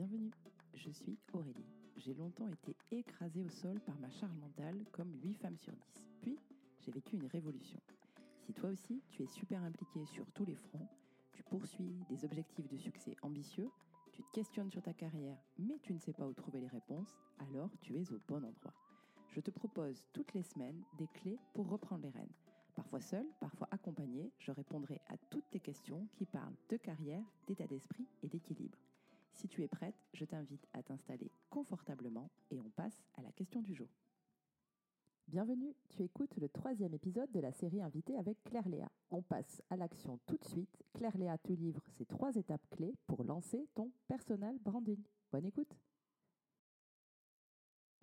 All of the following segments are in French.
Bienvenue, je suis Aurélie. J'ai longtemps été écrasée au sol par ma charge mentale comme 8 femmes sur 10. Puis, j'ai vécu une révolution. Si toi aussi, tu es super impliqué sur tous les fronts, tu poursuis des objectifs de succès ambitieux, tu te questionnes sur ta carrière, mais tu ne sais pas où trouver les réponses, alors tu es au bon endroit. Je te propose toutes les semaines des clés pour reprendre les rênes. Parfois seul, parfois accompagné, je répondrai à toutes tes questions qui parlent de carrière, d'état d'esprit et d'équilibre. Si tu es prête, je t'invite à t'installer confortablement et on passe à la question du jour. Bienvenue, tu écoutes le troisième épisode de la série invitée avec Claire Léa. On passe à l'action tout de suite. Claire Léa te livre ces trois étapes clés pour lancer ton personal branding. Bonne écoute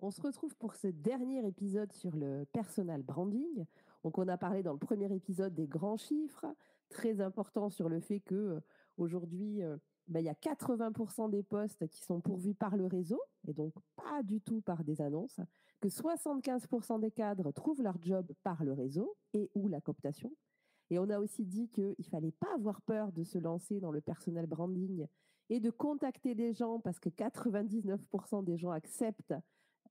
on se retrouve pour ce dernier épisode sur le personal branding. On a parlé dans le premier épisode des grands chiffres, très important sur le fait que euh, aujourd'hui, euh, ben, il y a 80% des postes qui sont pourvus par le réseau, et donc pas du tout par des annonces, que 75% des cadres trouvent leur job par le réseau et ou la cooptation. Et on a aussi dit qu'il ne fallait pas avoir peur de se lancer dans le personal branding et de contacter des gens parce que 99% des gens acceptent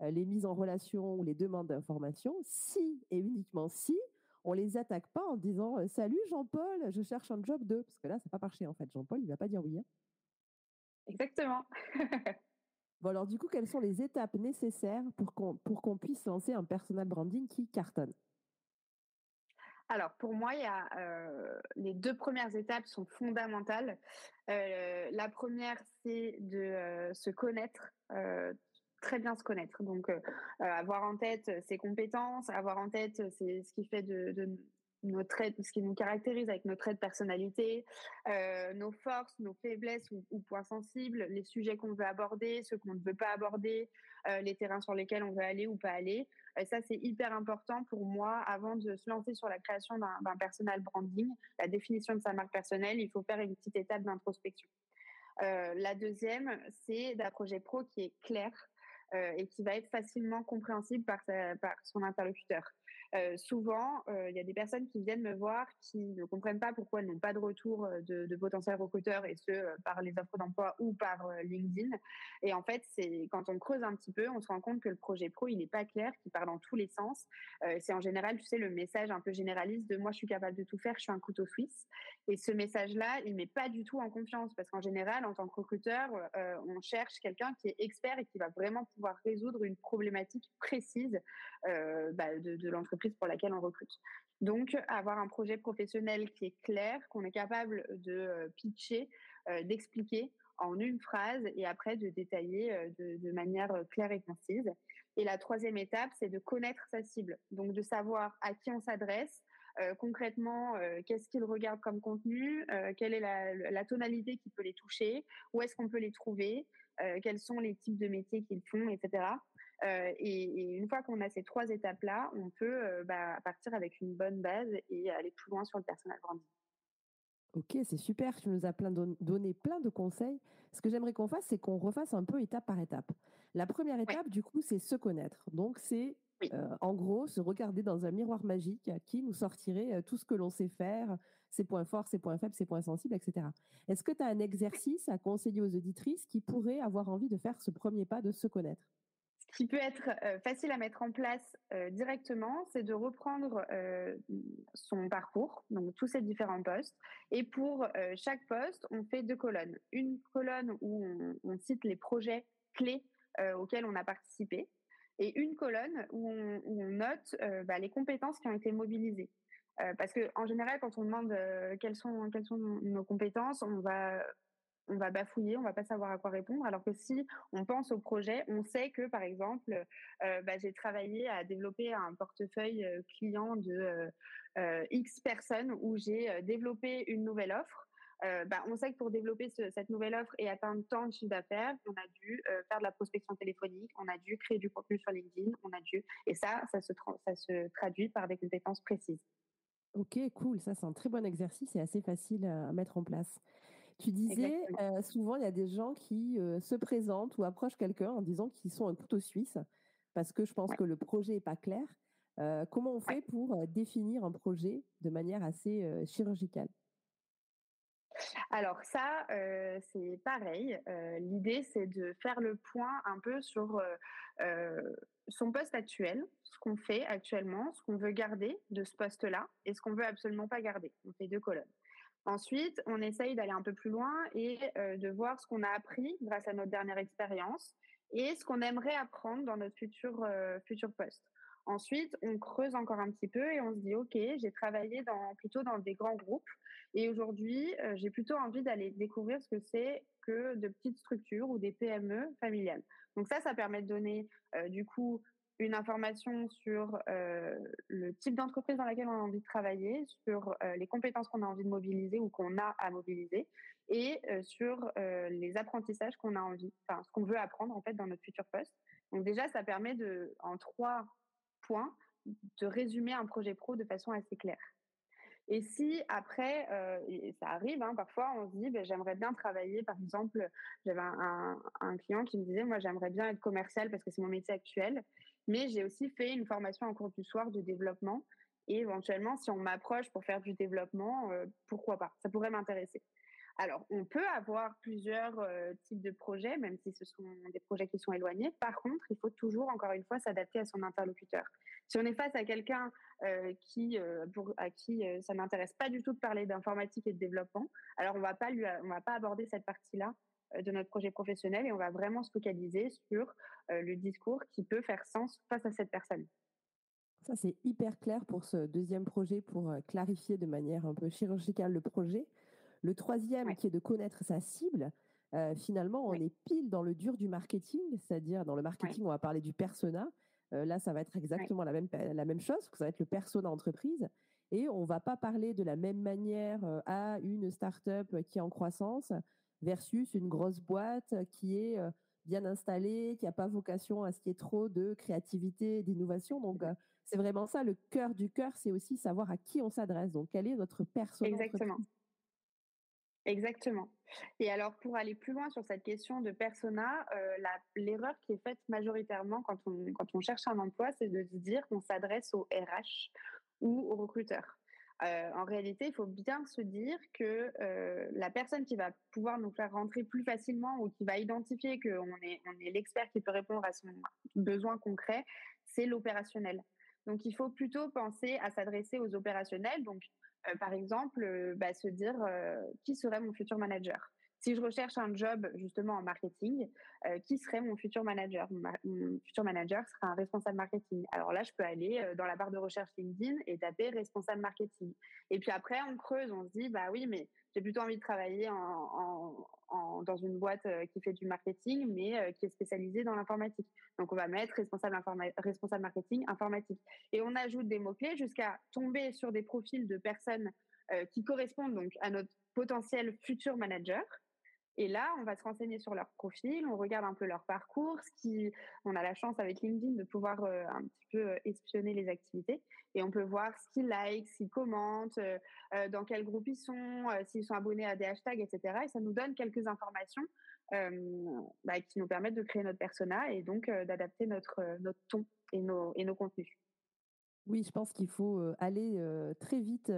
euh, les mises en relation ou les demandes d'information si et uniquement si on les attaque pas en disant euh, Salut Jean-Paul, je cherche un job de. Parce que là, ça n'a pas marché en fait. Jean-Paul, il ne va pas dire oui. Hein. Exactement. bon, alors du coup, quelles sont les étapes nécessaires pour qu'on pour qu'on puisse lancer un personal branding qui cartonne? Alors pour moi, il y a euh, les deux premières étapes sont fondamentales. Euh, la première, c'est de euh, se connaître, très bien se connaître. Donc avoir en tête ses compétences, avoir en tête c'est ce qui fait de, de nos ce qui nous caractérise avec nos traits de personnalité, euh, nos forces, nos faiblesses ou, points sensibles, les sujets qu'on veut aborder, ceux qu'on ne veut pas aborder, euh, les terrains sur lesquels on veut aller ou pas aller. Euh, ça, c'est hyper important pour moi avant de se lancer sur la création d'un personal branding, la définition de sa marque personnelle. Il faut faire une petite étape d'introspection. la deuxième, c'est d'un projet pro qui est clair et qui va être facilement compréhensible par, par son interlocuteur. Euh, souvent, euh, il y a des personnes qui viennent me voir qui ne comprennent pas pourquoi elles n'ont pas de retour euh, de, potentiels recruteurs et ce par les offres d'emploi ou par LinkedIn. Et en fait, c'est quand on creuse un petit peu, on se rend compte que le projet pro, il n'est pas clair, qu'il part dans tous les sens. c'est en général, tu sais, le message un peu généraliste de moi, je suis capable de tout faire, je suis un couteau suisse. Et ce message-là, il met pas du tout en confiance parce qu'en général, en tant que recruteur, on cherche quelqu'un qui est expert et qui va vraiment pouvoir résoudre une problématique précise bah, de l'entreprise pour laquelle on recrute. Donc, avoir un projet professionnel qui est clair, qu'on est capable de euh, pitcher, euh, d'expliquer en une phrase et après de détailler euh, de, manière claire et concise. Et la troisième étape, c'est de connaître sa cible, donc de savoir à qui on s'adresse, concrètement, qu'est-ce qu'ils regardent comme contenu, quelle est la, tonalité qui peut les toucher, où est-ce qu'on peut les trouver, quels sont les types de métiers qu'ils font, etc. Euh, et, une fois qu'on a ces trois étapes-là, on peut euh, bah, partir avec une bonne base et aller plus loin sur le personal branding. Ok, c'est super. Tu nous as plein donné plein de conseils. Ce que j'aimerais qu'on fasse, c'est qu'on refasse un peu étape par étape. La première étape, du coup, c'est se connaître. Donc, c'est euh, en gros se regarder dans un miroir magique qui nous sortirait tout ce que l'on sait faire, ses points forts, ses points faibles, ses points sensibles, etc. Est-ce que tu as un exercice à conseiller aux auditrices qui pourraient avoir envie de faire ce premier pas de se connaître? Ce qui peut être euh, facile à mettre en place euh, directement, c'est de reprendre euh, son parcours, donc tous ces différents postes. Et pour chaque poste, on fait deux colonnes. Une colonne où on, cite les projets clés auxquels on a participé, et une colonne où on, note bah, les compétences qui ont été mobilisées. parce que en général, quand on demande quelles sont quelles sont nos compétences, on va on va bafouiller, on va pas savoir à quoi répondre. Alors que si on pense au projet, on sait que par exemple, euh, bah, j'ai travaillé à développer un portefeuille euh, client de euh, X personnes où j'ai développé une nouvelle offre. bah, on sait que pour développer cette nouvelle offre et atteindre tant de chiffre d'affaires, on a dû faire de la prospection téléphonique, on a dû créer du contenu sur LinkedIn, on a dû et ça, ça se, ça se traduit par des compétences précises. Ok, cool. Ça, c'est un très bon exercice et assez facile à mettre en place. Tu disais, euh, souvent, il y a des gens qui euh, se présentent ou approchent quelqu'un en disant qu'ils sont un couteau suisse, parce que je pense que le projet n'est pas clair. Euh, comment on fait pour définir un projet de manière assez chirurgicale? Alors ça, euh, c'est pareil. Euh, l'idée, c'est de faire le point un peu sur euh, son poste actuel, ce qu'on fait actuellement, ce qu'on veut garder de ce poste-là et ce qu'on veut absolument pas garder. On fait deux colonnes. Ensuite, on essaye d'aller un peu plus loin et de voir ce qu'on a appris grâce à notre dernière expérience et ce qu'on aimerait apprendre dans notre futur, futur poste. Ensuite, on creuse encore un petit peu et on se dit, OK, j'ai travaillé plutôt dans des grands groupes et aujourd'hui, euh, j'ai plutôt envie d'aller découvrir ce que c'est que de petites structures ou des PME familiales. Donc ça, ça permet de donner euh, du coup une information sur euh, le type d'entreprise dans laquelle on a envie de travailler, sur les compétences qu'on a envie de mobiliser ou qu'on a à mobiliser, et sur les apprentissages qu'on a envie, enfin ce qu'on veut apprendre en fait dans notre futur poste. Donc déjà, ça permet de, en trois point de résumer un projet pro de façon assez claire. Et si après, euh, et ça arrive, hein, parfois on se dit, ben, j'aimerais bien travailler, par exemple, j'avais un, client qui me disait, moi j'aimerais bien être commercial parce que c'est mon métier actuel, mais j'ai aussi fait une formation en cours du soir de développement. Et éventuellement, si on m'approche pour faire du développement, euh, pourquoi pas? Ça pourrait m'intéresser. Alors, on peut avoir plusieurs euh, types de projets, même si ce sont des projets qui sont éloignés. Par contre, il faut toujours, encore une fois, s'adapter à son interlocuteur. Si on est face à quelqu'un euh, qui, euh, à qui ça n'intéresse pas du tout de parler d'informatique et de développement, alors on va pas lui, on va pas aborder cette partie-là de notre projet professionnel et on va vraiment se focaliser sur le discours qui peut faire sens face à cette personne. Ça, c'est hyper clair pour ce deuxième projet, pour clarifier de manière un peu chirurgicale le projet. Le troisième, qui est de connaître sa cible, euh, finalement, on est pile dans le dur du marketing, c'est-à-dire dans le marketing, on va parler du persona. Euh, là, ça va être exactement la, même, la même chose, ça va être le persona entreprise. Et on va pas parler de la même manière euh, à une start-up qui est en croissance versus une grosse boîte qui est bien installée, qui n'a pas vocation à ce qu'il y ait trop de créativité, d'innovation. Donc, c'est vraiment ça, le cœur du cœur, c'est aussi savoir à qui on s'adresse. Donc, quel est notre persona Exactement. Exactement. Et alors, pour aller plus loin sur cette question de persona, euh, l'erreur qui est faite majoritairement quand on, quand on cherche un emploi, c'est de se dire qu'on s'adresse au RH ou au recruteur. Euh, en réalité, il faut bien se dire que euh, la personne qui va pouvoir nous faire rentrer plus facilement ou qui va identifier qu'on est, on est l'expert qui peut répondre à son besoin concret, c'est l'opérationnel. Donc, il faut plutôt penser à s'adresser aux opérationnels. Donc, euh, par exemple, bah, se dire qui serait mon futur manager. Si je recherche un job justement en marketing, qui serait mon futur manager? Mon, futur manager sera un responsable marketing. Alors là, je peux aller dans la barre de recherche LinkedIn et taper responsable marketing. Et puis après, on creuse, on se dit, bah oui, mais j'ai plutôt envie de travailler dans une boîte qui fait du marketing, mais qui est spécialisée dans l'informatique. Donc, on va mettre responsable, responsable marketing informatique. Et on ajoute des mots-clés jusqu'à tomber sur des profils de personnes qui correspondent donc à notre potentiel futur manager. Et là, on va se renseigner sur leur profil, on regarde un peu leur parcours, on a la chance avec LinkedIn de pouvoir euh, un petit peu euh, espionner les activités et on peut voir ce qu'ils like, ce qu'ils commentent, euh, dans quel groupe ils sont, s'ils sont abonnés à des hashtags, etc. Et ça nous donne quelques informations bah, qui nous permettent de créer notre persona et donc d'adapter notre, ton et nos contenus. Oui, je pense qu'il faut aller très vite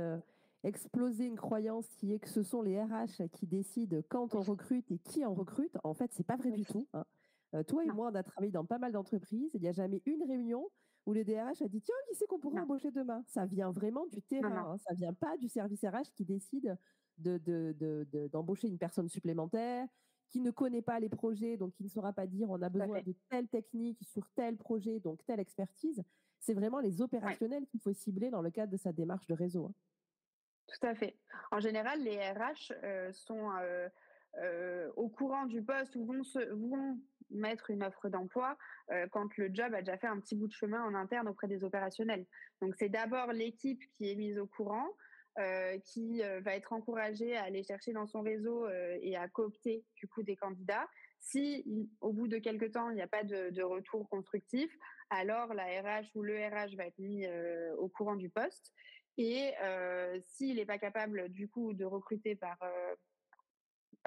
exploser une croyance qui est que ce sont les RH qui décident quand on recrute et qui en recrute. En fait, c'est pas vrai du tout. Hein. Euh, toi et moi, on a travaillé dans pas mal d'entreprises. Il n'y a jamais une réunion où le DRH a dit tiens, qui c'est qu'on pourrait embaucher demain? Ça vient vraiment du terrain. Hein. Ça vient pas du service RH qui décide d'embaucher de, une personne supplémentaire, qui ne connaît pas les projets, donc qui ne saura pas dire on a besoin de telle technique sur tel projet, donc telle expertise. C'est vraiment les opérationnels qu'il faut cibler dans le cadre de sa démarche de réseau. Hein. Tout à fait. En général, les RH euh, sont euh, euh, au courant du poste ou vont, vont mettre une offre d'emploi quand le job a déjà fait un petit bout de chemin en interne auprès des opérationnels. Donc c'est d'abord l'équipe qui est mise au courant, qui va être encouragée à aller chercher dans son réseau et à coopter du coup des candidats. Si au bout de quelques temps il n'y a pas de, de, retour constructif, alors la RH ou le RH va être mis au courant du poste et s'il n'est pas capable du coup de recruter par,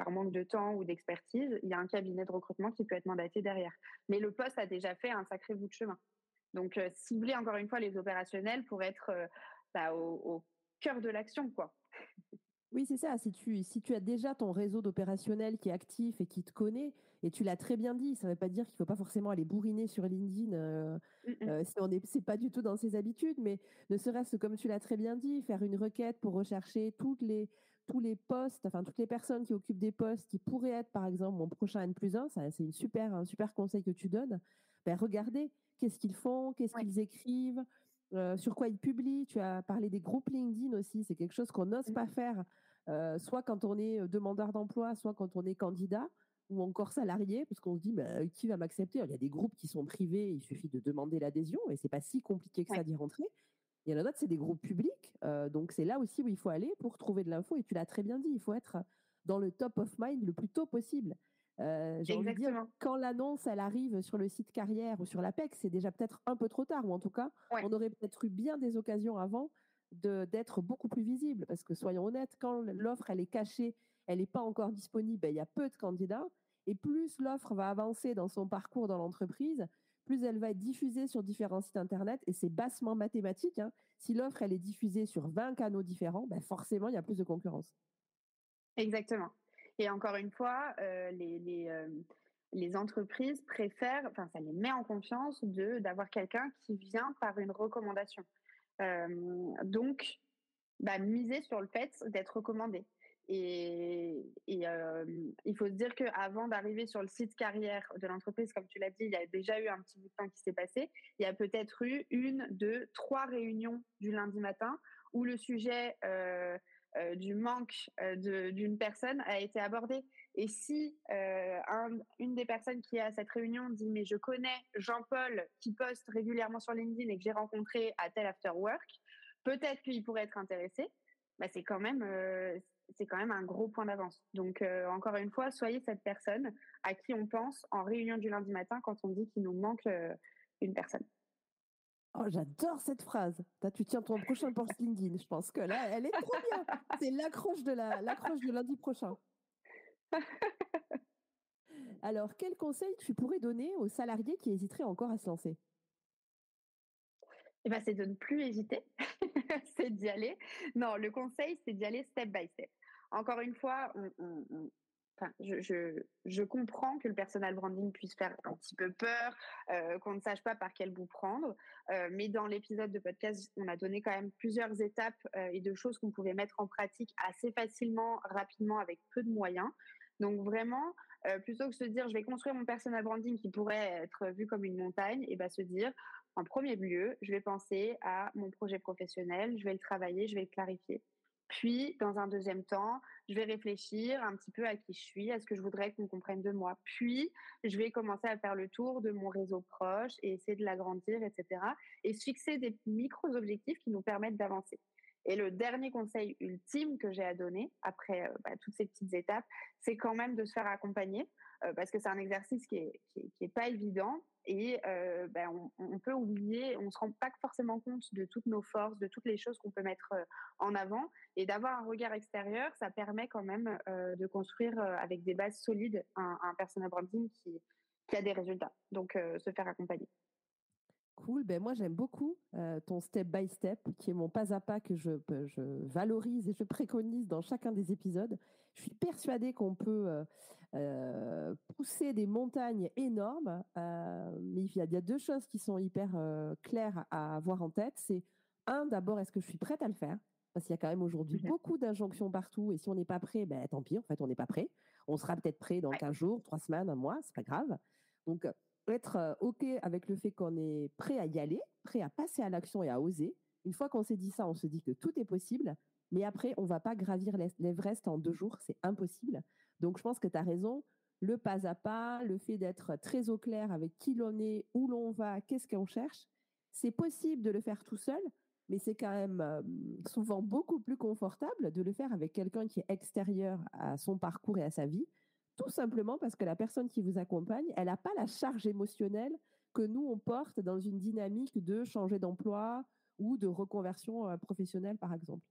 manque de temps ou d'expertise, il y a un cabinet de recrutement qui peut être mandaté derrière. Mais le poste a déjà fait un sacré bout de chemin. Donc cibler encore une fois les opérationnels pour être bah, au, cœur de l'action, quoi. Oui, c'est ça. Si tu, as déjà ton réseau d'opérationnel qui est actif et qui te connaît, et tu l'as très bien dit, ça ne veut pas dire qu'il ne faut pas forcément aller bourriner sur LinkedIn euh, mmh euh, si on n'est pas du tout dans ses habitudes, mais ne serait-ce que comme tu l'as très bien dit, faire une requête pour rechercher toutes les, tous les postes, enfin toutes les personnes qui occupent des postes qui pourraient être par exemple mon prochain N plus 1, c'est une super, un super conseil que tu donnes. Ben, regardez qu'est-ce qu'ils font, qu'est-ce qu'ils écrivent, euh, sur quoi ils publient. Tu as parlé des groupes LinkedIn aussi, c'est quelque chose qu'on n'ose mmh. pas faire, euh, soit quand on est demandeur d'emploi, soit quand on est candidat ou encore salarié, parce qu'on se dit bah, qui va m'accepter? Il y a des groupes qui sont privés, il suffit de demander l'adhésion et c'est pas si compliqué que ça d'y rentrer. Il y en a d'autres, c'est des groupes publics, donc c'est là aussi où il faut aller pour trouver de l'info. Et tu l'as très bien dit, il faut être dans le top of mind le plus tôt possible. Euh, j'ai envie de dire, quand l'annonce elle arrive sur le site carrière ou sur l'APEC, c'est déjà peut-être un peu trop tard, ou en tout cas, on aurait peut-être eu bien des occasions avant d'être beaucoup plus visible. Parce que soyons honnêtes, quand l'offre elle est cachée, elle n'est pas encore disponible, ben, il y a peu de candidats. Et plus l'offre va avancer dans son parcours dans l'entreprise, plus elle va être diffusée sur différents sites internet. Et c'est bassement mathématique. Hein. Si l'offre elle est diffusée sur 20 canaux différents, ben forcément il y a plus de concurrence. Exactement. Et encore une fois, euh, les, euh, les, entreprises préfèrent, enfin, ça les met en confiance de d'avoir quelqu'un qui vient par une recommandation. Euh, donc, bah, miser sur le fait d'être recommandé. Et, il faut se dire qu'avant d'arriver sur le site carrière de l'entreprise, comme tu l'as dit, il y a déjà eu un petit bout de temps qui s'est passé. Il y a peut-être eu une, deux, trois réunions du lundi matin où le sujet euh, du manque euh, d'une personne a été abordée. Et si euh, une des personnes qui est à cette réunion dit mais je connais Jean-Paul qui poste régulièrement sur LinkedIn et que j'ai rencontré à tel after work, peut-être qu'il pourrait être intéressé. Bah, c'est quand même c'est quand même un gros point d'avance. Donc encore une fois, soyez cette personne à qui on pense en réunion du lundi matin quand on dit qu'il nous manque une personne. Oh, j'adore cette phrase. tu tiens ton prochain post LinkedIn. Je pense que là, elle est trop bien. C'est l'accroche de la, l'accroche de lundi prochain. Alors, quel conseil tu pourrais donner aux salariés qui hésiteraient encore à se lancer? Eh ben, c'est de ne plus hésiter, c'est d'y aller. Non, le conseil, c'est d'y aller step by step. Encore une fois, je, comprends que le personal branding puisse faire un petit peu peur, euh, qu'on ne sache pas par quel bout prendre, euh, mais dans l'épisode de podcast, on a donné quand même plusieurs étapes euh, et de choses qu'on pouvait mettre en pratique assez facilement, rapidement, avec peu de moyens. Donc vraiment, plutôt que se dire je vais construire mon personal branding qui pourrait être vu comme une montagne, et bien se dire en premier lieu, je vais penser à mon projet professionnel, je vais le travailler, je vais le clarifier. Puis, dans un deuxième temps, je vais réfléchir un petit peu à qui je suis, à ce que je voudrais qu'on comprenne de moi. Puis, je vais commencer à faire le tour de mon réseau proche et essayer de l'agrandir, etc. Et fixer des micro-objectifs qui nous permettent d'avancer. Et le dernier conseil ultime que j'ai à donner, après euh, bah, toutes ces petites étapes, c'est quand même de se faire accompagner, parce que c'est un exercice qui est, qui est, pas évident et euh, ben, on, peut oublier, on se rend pas forcément compte de toutes nos forces, de toutes les choses qu'on peut mettre en avant. Et d'avoir un regard extérieur, ça permet quand même de construire avec des bases solides un, un personal branding qui a des résultats. Donc, se faire accompagner. Cool. Ben moi, j'aime beaucoup euh, ton step by step, qui est mon pas à pas que je, je, valorise et je préconise dans chacun des épisodes. Je suis persuadée qu'on peut euh, euh, pousser des montagnes énormes, mais il y, a, il y, a, deux choses qui sont hyper claires à avoir en tête. C'est un, d'abord, est-ce que je suis prête à le faire? Parce qu'il y a quand même aujourd'hui mmh beaucoup d'injonctions partout, et si on n'est pas prêt, ben tant pis. En fait, on n'est pas prêt. On sera peut-être prêt dans 15 jours, 3 semaines, un mois, c'est pas grave. Donc être OK avec le fait qu'on est prêt à y aller, prêt à passer à l'action et à oser. Une fois qu'on s'est dit ça, on se dit que tout est possible. Mais après, on va pas gravir l'Everest en deux jours, c'est impossible. Donc, je pense que tu as raison. Le pas à pas, le fait d'être très au clair avec qui l'on est, où l'on va, qu'est-ce qu'on cherche, c'est possible de le faire tout seul, mais c'est quand même souvent beaucoup plus confortable de le faire avec quelqu'un qui est extérieur à son parcours et à sa vie tout simplement parce que la personne qui vous accompagne, elle n'a pas la charge émotionnelle que nous, on porte dans une dynamique de changer d'emploi ou de reconversion euh, professionnelle, par exemple.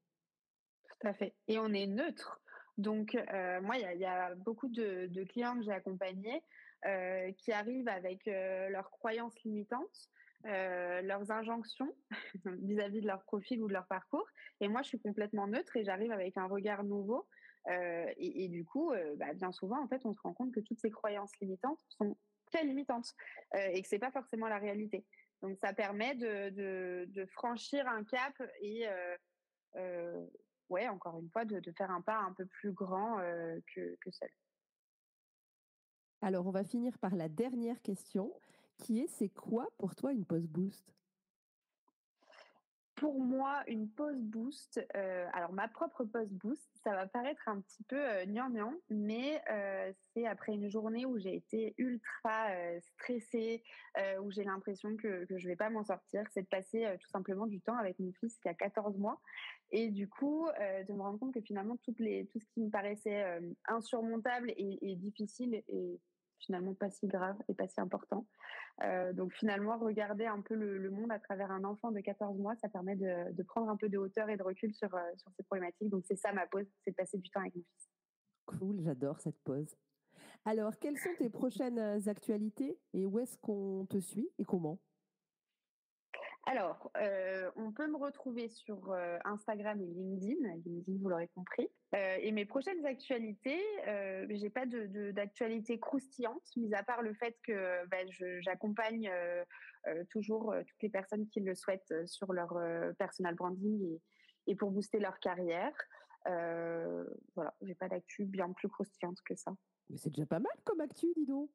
Tout à fait. Et on est neutre. Donc, euh, moi, il y, a beaucoup de, clients que j'ai accompagnés euh, qui arrivent avec leurs croyances limitantes leurs injonctions vis-à-vis de leur profil ou de leur parcours. Et moi, je suis complètement neutre et j'arrive avec un regard nouveau. Et, du coup, bah, bien souvent, en fait, on se rend compte que toutes ces croyances limitantes sont très limitantes et que c'est pas forcément la réalité. Donc, ça permet de, franchir un cap et, ouais, encore une fois, de, de, faire un pas un peu plus grand que, que seul. Alors, on va finir par la dernière question, qui est c'est quoi pour toi une pause boost? Pour moi, une pause boost, euh, alors ma propre pause boost, ça va paraître un petit peu euh, mais euh, c'est après une journée où j'ai été ultra stressée, où j'ai l'impression que, que je vais pas m'en sortir, c'est de passer tout simplement du temps avec mon fils qui a 14 mois. Et du coup, de me rendre compte que finalement, toutes les, tout ce qui me paraissait insurmontable et, et difficile et finalement pas si grave et pas si important. Euh, donc finalement, regarder un peu le, monde à travers un enfant de 14 mois, ça permet de, prendre un peu de hauteur et de recul sur, euh, sur ces problématiques. Donc c'est ça ma pause, c'est de passer du temps avec mon fils. Cool, j'adore cette pause. Alors, quelles sont tes prochaines actualités et où est-ce qu'on te suit et comment? Alors, euh, on peut me retrouver sur euh, Instagram et LinkedIn. LinkedIn, vous l'aurez compris. Euh, et mes prochaines actualités, j'ai pas d'actualité croustillante, mis à part le fait que ben, j'accompagne toujours toutes les personnes qui le souhaitent sur leur personal branding et, et, pour booster leur carrière. voilà, j'ai pas d'actu bien plus croustillante que ça. Mais c'est déjà pas mal comme actu, dis donc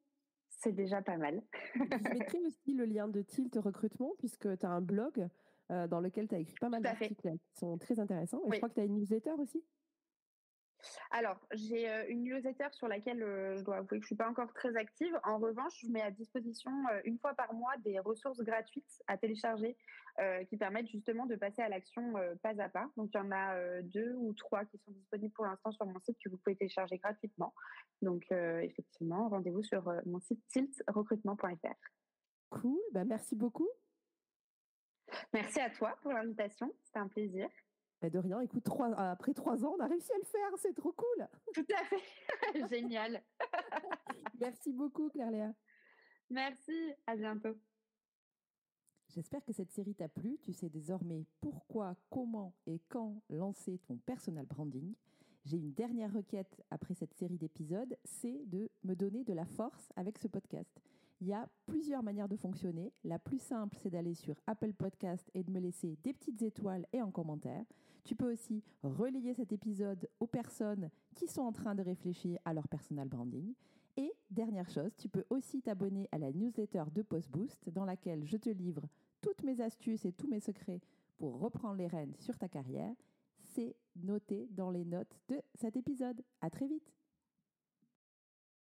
c'est déjà pas mal. je mettrai aussi le lien de Tilt Recrutement, puisque tu as un blog euh, dans lequel tu as écrit pas mal d'articles qui sont très intéressants. Et je crois que tu as une newsletter aussi? Alors, j'ai euh, une newsletter sur laquelle euh, je dois avouer que je ne suis pas encore très active. En revanche, je mets à disposition une fois par mois des ressources gratuites à télécharger qui permettent justement de passer à l'action pas à pas. Donc, il y en a deux ou trois qui sont disponibles pour l'instant sur mon site que vous pouvez télécharger gratuitement. Donc, effectivement, rendez-vous sur mon site tiltrecrutement.fr. Cool, bah, merci beaucoup. Merci à toi pour l'invitation, c'était un plaisir. Bah, de rien, écoute, trois, après trois ans, on a réussi à le faire, c'est trop cool. Tout à fait, génial. Merci beaucoup, Claire Léa. Merci, à bientôt. J'espère que cette série t'a plu. Tu sais désormais pourquoi, comment et quand lancer ton personal branding. J'ai une dernière requête après cette série d'épisodes, c'est de me donner de la force avec ce podcast. Il y a plusieurs manières de fonctionner. La plus simple, c'est d'aller sur Apple Podcast et de me laisser des petites étoiles et un commentaire. Tu peux aussi relayer cet épisode aux personnes qui sont en train de réfléchir à leur personal branding. Et dernière chose, tu peux aussi t'abonner à la newsletter de PostBoost dans laquelle je te livre toutes mes astuces et tous mes secrets pour reprendre les rênes sur ta carrière. C'est noté dans les notes de cet épisode. À très vite!